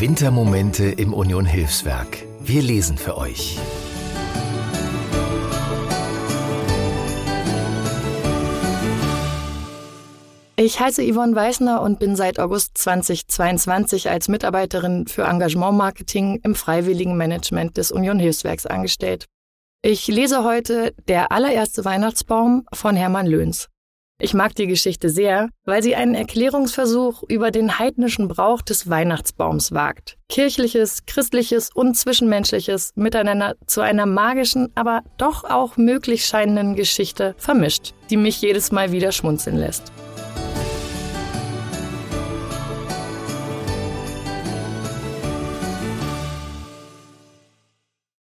Wintermomente im Union Hilfswerk. Wir lesen für euch. Ich heiße Yvonne Weißner und bin seit August 2022 als Mitarbeiterin für Engagementmarketing im freiwilligen Management des Union Hilfswerks angestellt. Ich lese heute Der allererste Weihnachtsbaum von Hermann Löhns. Ich mag die Geschichte sehr, weil sie einen Erklärungsversuch über den heidnischen Brauch des Weihnachtsbaums wagt. Kirchliches, christliches und zwischenmenschliches miteinander zu einer magischen, aber doch auch möglich scheinenden Geschichte vermischt, die mich jedes Mal wieder schmunzeln lässt.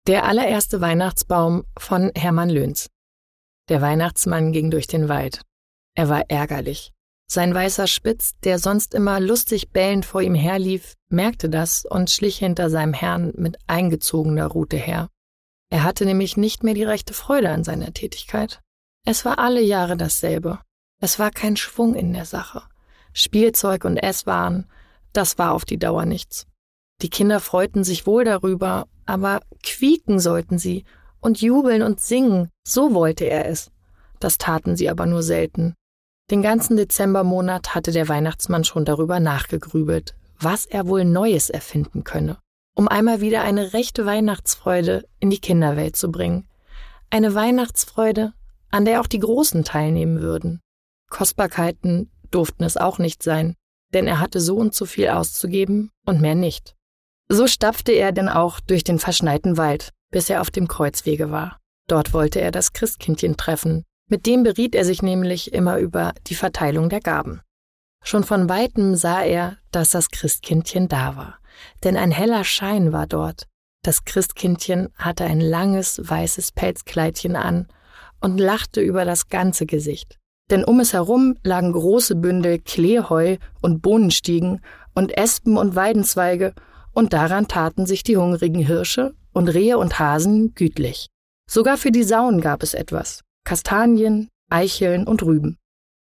Der allererste Weihnachtsbaum von Hermann Löhns. Der Weihnachtsmann ging durch den Wald. Er war ärgerlich. Sein weißer Spitz, der sonst immer lustig bellend vor ihm herlief, merkte das und schlich hinter seinem Herrn mit eingezogener Rute her. Er hatte nämlich nicht mehr die rechte Freude an seiner Tätigkeit. Es war alle Jahre dasselbe. Es war kein Schwung in der Sache. Spielzeug und Esswaren, das war auf die Dauer nichts. Die Kinder freuten sich wohl darüber, aber quieken sollten sie und jubeln und singen, so wollte er es. Das taten sie aber nur selten. Den ganzen Dezembermonat hatte der Weihnachtsmann schon darüber nachgegrübelt, was er wohl Neues erfinden könne, um einmal wieder eine rechte Weihnachtsfreude in die Kinderwelt zu bringen. Eine Weihnachtsfreude, an der auch die Großen teilnehmen würden. Kostbarkeiten durften es auch nicht sein, denn er hatte so und so viel auszugeben und mehr nicht. So stapfte er denn auch durch den verschneiten Wald, bis er auf dem Kreuzwege war. Dort wollte er das Christkindchen treffen, mit dem beriet er sich nämlich immer über die Verteilung der Gaben. Schon von weitem sah er, dass das Christkindchen da war, denn ein heller Schein war dort. Das Christkindchen hatte ein langes weißes Pelzkleidchen an und lachte über das ganze Gesicht. Denn um es herum lagen große Bündel Kleeheu und Bohnenstiegen und Espen und Weidenzweige, und daran taten sich die hungrigen Hirsche und Rehe und Hasen gütlich. Sogar für die Sauen gab es etwas. Kastanien, Eicheln und Rüben.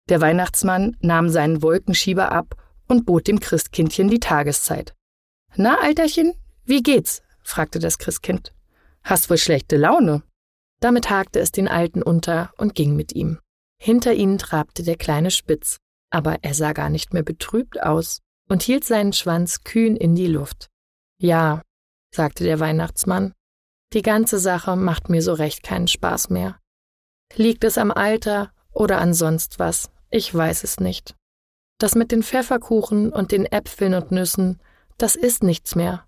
Der Weihnachtsmann nahm seinen Wolkenschieber ab und bot dem Christkindchen die Tageszeit. Na, Alterchen, wie geht's? fragte das Christkind. Hast wohl schlechte Laune? Damit hakte es den Alten unter und ging mit ihm. Hinter ihnen trabte der kleine Spitz, aber er sah gar nicht mehr betrübt aus und hielt seinen Schwanz kühn in die Luft. Ja, sagte der Weihnachtsmann, die ganze Sache macht mir so recht keinen Spaß mehr. Liegt es am Alter oder an sonst was? Ich weiß es nicht. Das mit den Pfefferkuchen und den Äpfeln und Nüssen, das ist nichts mehr.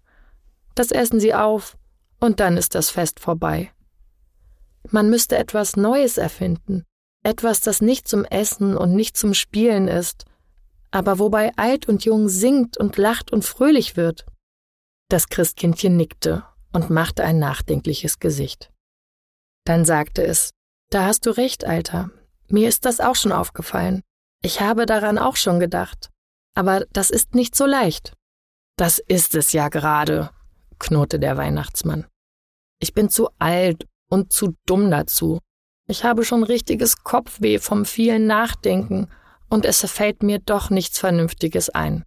Das essen sie auf und dann ist das Fest vorbei. Man müsste etwas Neues erfinden, etwas, das nicht zum Essen und nicht zum Spielen ist, aber wobei alt und jung singt und lacht und fröhlich wird. Das Christkindchen nickte und machte ein nachdenkliches Gesicht. Dann sagte es da hast du recht, Alter. Mir ist das auch schon aufgefallen. Ich habe daran auch schon gedacht. Aber das ist nicht so leicht. Das ist es ja gerade, knurrte der Weihnachtsmann. Ich bin zu alt und zu dumm dazu. Ich habe schon richtiges Kopfweh vom vielen Nachdenken und es fällt mir doch nichts Vernünftiges ein.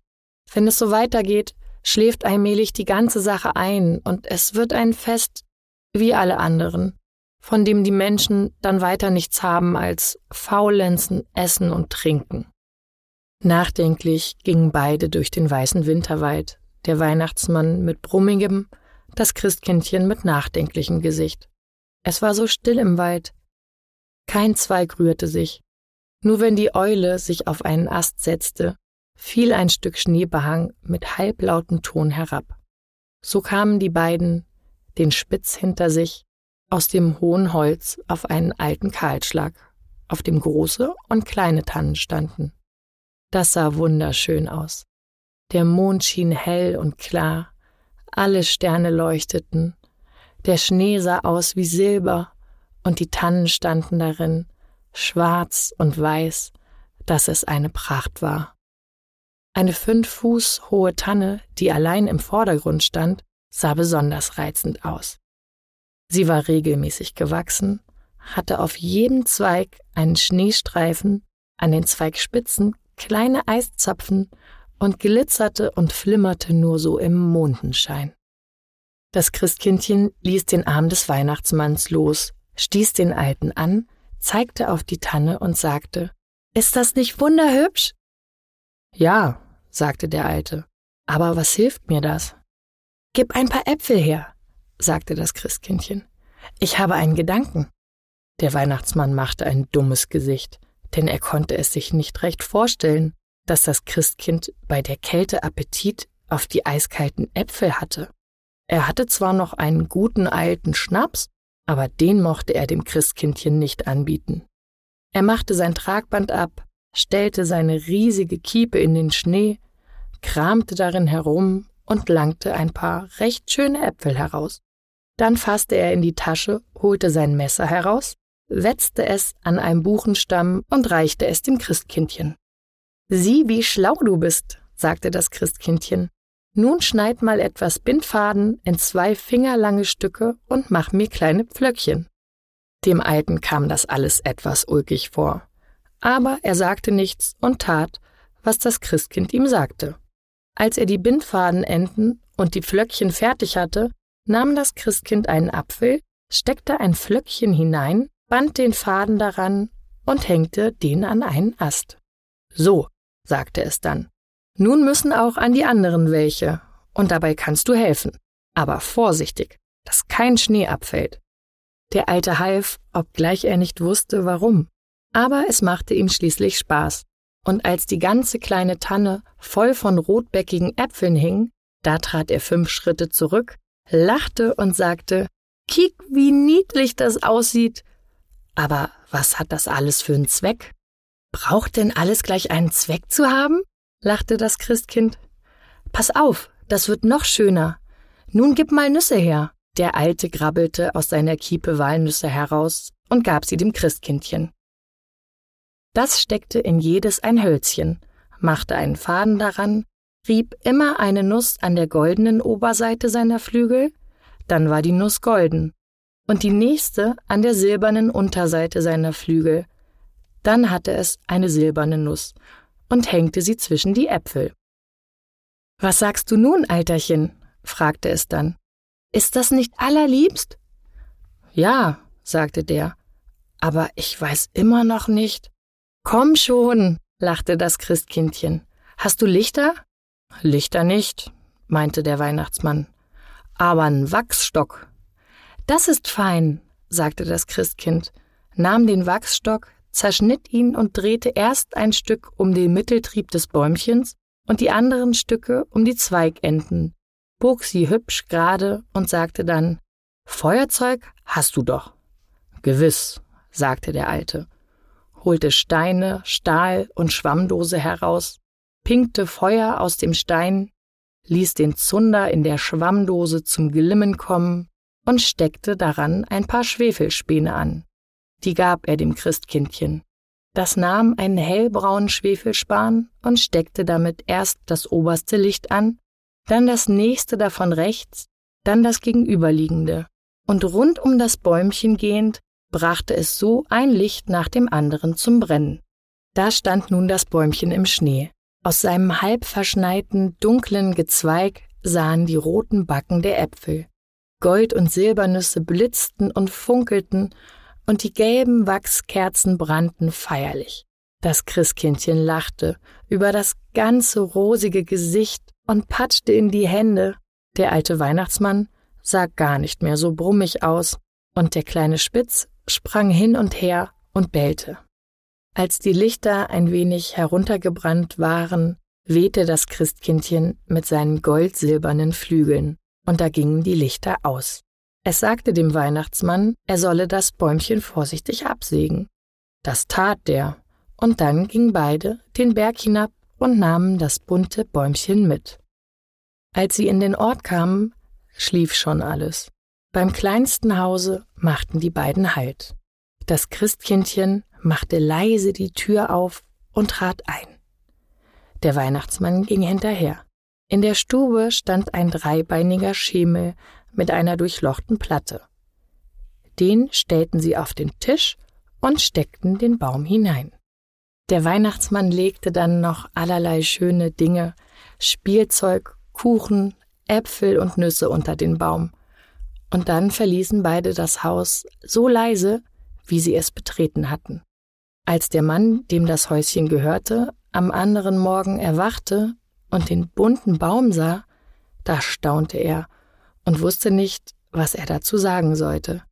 Wenn es so weitergeht, schläft allmählich die ganze Sache ein und es wird ein Fest wie alle anderen von dem die Menschen dann weiter nichts haben als Faulenzen, Essen und Trinken. Nachdenklich gingen beide durch den weißen Winterwald, der Weihnachtsmann mit brummigem, das Christkindchen mit nachdenklichem Gesicht. Es war so still im Wald. Kein Zweig rührte sich. Nur wenn die Eule sich auf einen Ast setzte, fiel ein Stück Schneebehang mit halblautem Ton herab. So kamen die beiden, den Spitz hinter sich, aus dem hohen Holz auf einen alten Kahlschlag, auf dem große und kleine Tannen standen. Das sah wunderschön aus. Der Mond schien hell und klar, alle Sterne leuchteten, der Schnee sah aus wie Silber, und die Tannen standen darin, schwarz und weiß, dass es eine Pracht war. Eine fünf Fuß hohe Tanne, die allein im Vordergrund stand, sah besonders reizend aus. Sie war regelmäßig gewachsen, hatte auf jedem Zweig einen Schneestreifen, an den Zweigspitzen kleine Eiszapfen und glitzerte und flimmerte nur so im Mondenschein. Das Christkindchen ließ den Arm des Weihnachtsmanns los, stieß den Alten an, zeigte auf die Tanne und sagte, Ist das nicht wunderhübsch? Ja, sagte der Alte, aber was hilft mir das? Gib ein paar Äpfel her, sagte das Christkindchen. Ich habe einen Gedanken. Der Weihnachtsmann machte ein dummes Gesicht, denn er konnte es sich nicht recht vorstellen, dass das Christkind bei der Kälte Appetit auf die eiskalten Äpfel hatte. Er hatte zwar noch einen guten alten Schnaps, aber den mochte er dem Christkindchen nicht anbieten. Er machte sein Tragband ab, stellte seine riesige Kiepe in den Schnee, kramte darin herum und langte ein paar recht schöne Äpfel heraus. Dann fasste er in die Tasche, holte sein Messer heraus, wetzte es an einem Buchenstamm und reichte es dem Christkindchen. Sieh, wie schlau du bist, sagte das Christkindchen. Nun schneid mal etwas Bindfaden in zwei fingerlange Stücke und mach mir kleine Pflöckchen. Dem Alten kam das alles etwas ulkig vor. Aber er sagte nichts und tat, was das Christkind ihm sagte. Als er die Bindfadenenden und die Pflöckchen fertig hatte, nahm das Christkind einen Apfel, steckte ein Pflöckchen hinein, band den Faden daran und hängte den an einen Ast. So, sagte es dann, nun müssen auch an die anderen welche, und dabei kannst du helfen. Aber vorsichtig, dass kein Schnee abfällt. Der Alte half, obgleich er nicht wusste, warum. Aber es machte ihm schließlich Spaß. Und als die ganze kleine Tanne voll von rotbäckigen Äpfeln hing, da trat er fünf Schritte zurück, lachte und sagte, Kiek, wie niedlich das aussieht. Aber was hat das alles für einen Zweck? Braucht denn alles gleich einen Zweck zu haben? lachte das Christkind. Pass auf, das wird noch schöner. Nun gib mal Nüsse her. Der Alte grabbelte aus seiner Kiepe Walnüsse heraus und gab sie dem Christkindchen. Das steckte in jedes ein Hölzchen, machte einen Faden daran, rieb immer eine Nuss an der goldenen Oberseite seiner Flügel, dann war die Nuss golden, und die nächste an der silbernen Unterseite seiner Flügel, dann hatte es eine silberne Nuss und hängte sie zwischen die Äpfel. Was sagst du nun, Alterchen? fragte es dann. Ist das nicht allerliebst? Ja, sagte der, aber ich weiß immer noch nicht. Komm schon, lachte das Christkindchen. Hast du Lichter? Lichter nicht, meinte der Weihnachtsmann, aber n Wachsstock. Das ist fein, sagte das Christkind, nahm den Wachsstock, zerschnitt ihn und drehte erst ein Stück um den Mitteltrieb des Bäumchens und die anderen Stücke um die Zweigenden, bog sie hübsch gerade und sagte dann Feuerzeug hast du doch. Gewiss, sagte der Alte, holte Steine, Stahl und Schwammdose heraus, pinkte Feuer aus dem Stein, ließ den Zunder in der Schwammdose zum Glimmen kommen und steckte daran ein paar Schwefelspäne an die gab er dem Christkindchen. Das nahm einen hellbraunen Schwefelspan und steckte damit erst das oberste Licht an, dann das nächste davon rechts, dann das gegenüberliegende, und rund um das Bäumchen gehend brachte es so ein Licht nach dem anderen zum Brennen. Da stand nun das Bäumchen im Schnee. Aus seinem halb verschneiten, dunklen Gezweig sahen die roten Backen der Äpfel. Gold und Silbernüsse blitzten und funkelten und die gelben Wachskerzen brannten feierlich. Das Christkindchen lachte über das ganze rosige Gesicht und patschte in die Hände. Der alte Weihnachtsmann sah gar nicht mehr so brummig aus, und der kleine Spitz sprang hin und her und bellte. Als die Lichter ein wenig heruntergebrannt waren, wehte das Christkindchen mit seinen goldsilbernen Flügeln, und da gingen die Lichter aus. Es sagte dem Weihnachtsmann, er solle das Bäumchen vorsichtig absägen. Das tat der, und dann gingen beide den Berg hinab und nahmen das bunte Bäumchen mit. Als sie in den Ort kamen, schlief schon alles. Beim kleinsten Hause machten die beiden Halt. Das Christkindchen machte leise die Tür auf und trat ein. Der Weihnachtsmann ging hinterher. In der Stube stand ein dreibeiniger Schemel mit einer durchlochten Platte. Den stellten sie auf den Tisch und steckten den Baum hinein. Der Weihnachtsmann legte dann noch allerlei schöne Dinge Spielzeug, Kuchen, Äpfel und Nüsse unter den Baum. Und dann verließen beide das Haus so leise, wie sie es betreten hatten. Als der Mann, dem das Häuschen gehörte, am anderen Morgen erwachte und den bunten Baum sah, da staunte er und wusste nicht, was er dazu sagen sollte.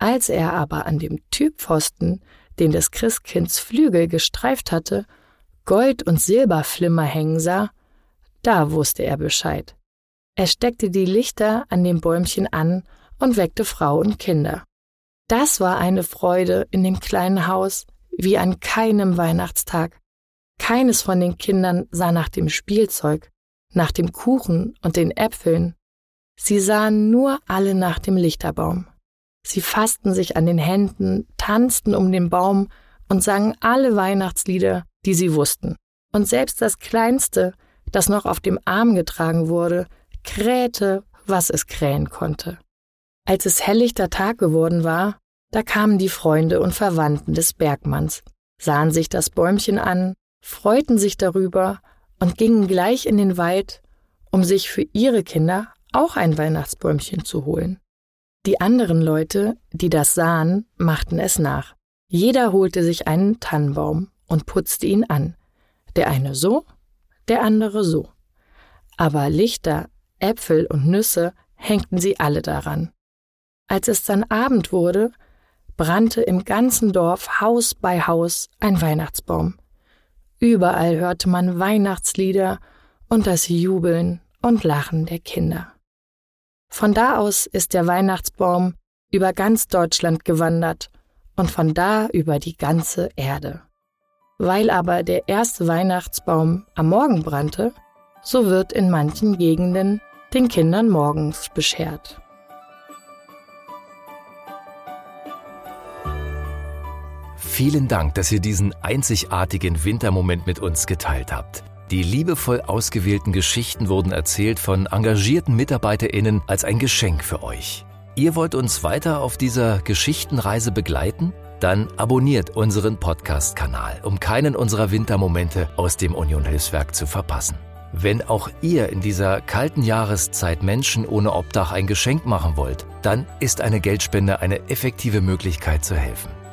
Als er aber an dem Typpfosten, den des Christkinds Flügel gestreift hatte, Gold- und Silberflimmer hängen sah, da wusste er Bescheid. Er steckte die Lichter an dem Bäumchen an und weckte Frau und Kinder. Das war eine Freude in dem kleinen Haus wie an keinem Weihnachtstag. Keines von den Kindern sah nach dem Spielzeug, nach dem Kuchen und den Äpfeln. Sie sahen nur alle nach dem Lichterbaum. Sie fassten sich an den Händen, tanzten um den Baum und sangen alle Weihnachtslieder, die sie wussten. Und selbst das Kleinste, das noch auf dem Arm getragen wurde, krähte, was es krähen konnte. Als es helllichter Tag geworden war, da kamen die Freunde und Verwandten des Bergmanns, sahen sich das Bäumchen an, freuten sich darüber und gingen gleich in den Wald, um sich für ihre Kinder auch ein Weihnachtsbäumchen zu holen. Die anderen Leute, die das sahen, machten es nach. Jeder holte sich einen Tannenbaum und putzte ihn an. Der eine so, der andere so. Aber Lichter, Äpfel und Nüsse hängten sie alle daran. Als es dann Abend wurde, brannte im ganzen Dorf Haus bei Haus ein Weihnachtsbaum. Überall hörte man Weihnachtslieder und das Jubeln und Lachen der Kinder. Von da aus ist der Weihnachtsbaum über ganz Deutschland gewandert und von da über die ganze Erde. Weil aber der erste Weihnachtsbaum am Morgen brannte, so wird in manchen Gegenden den Kindern morgens beschert. Vielen Dank, dass ihr diesen einzigartigen Wintermoment mit uns geteilt habt. Die liebevoll ausgewählten Geschichten wurden erzählt von engagierten MitarbeiterInnen als ein Geschenk für euch. Ihr wollt uns weiter auf dieser Geschichtenreise begleiten? Dann abonniert unseren Podcast-Kanal, um keinen unserer Wintermomente aus dem Union Hilfswerk zu verpassen. Wenn auch ihr in dieser kalten Jahreszeit Menschen ohne Obdach ein Geschenk machen wollt, dann ist eine Geldspende eine effektive Möglichkeit zu helfen.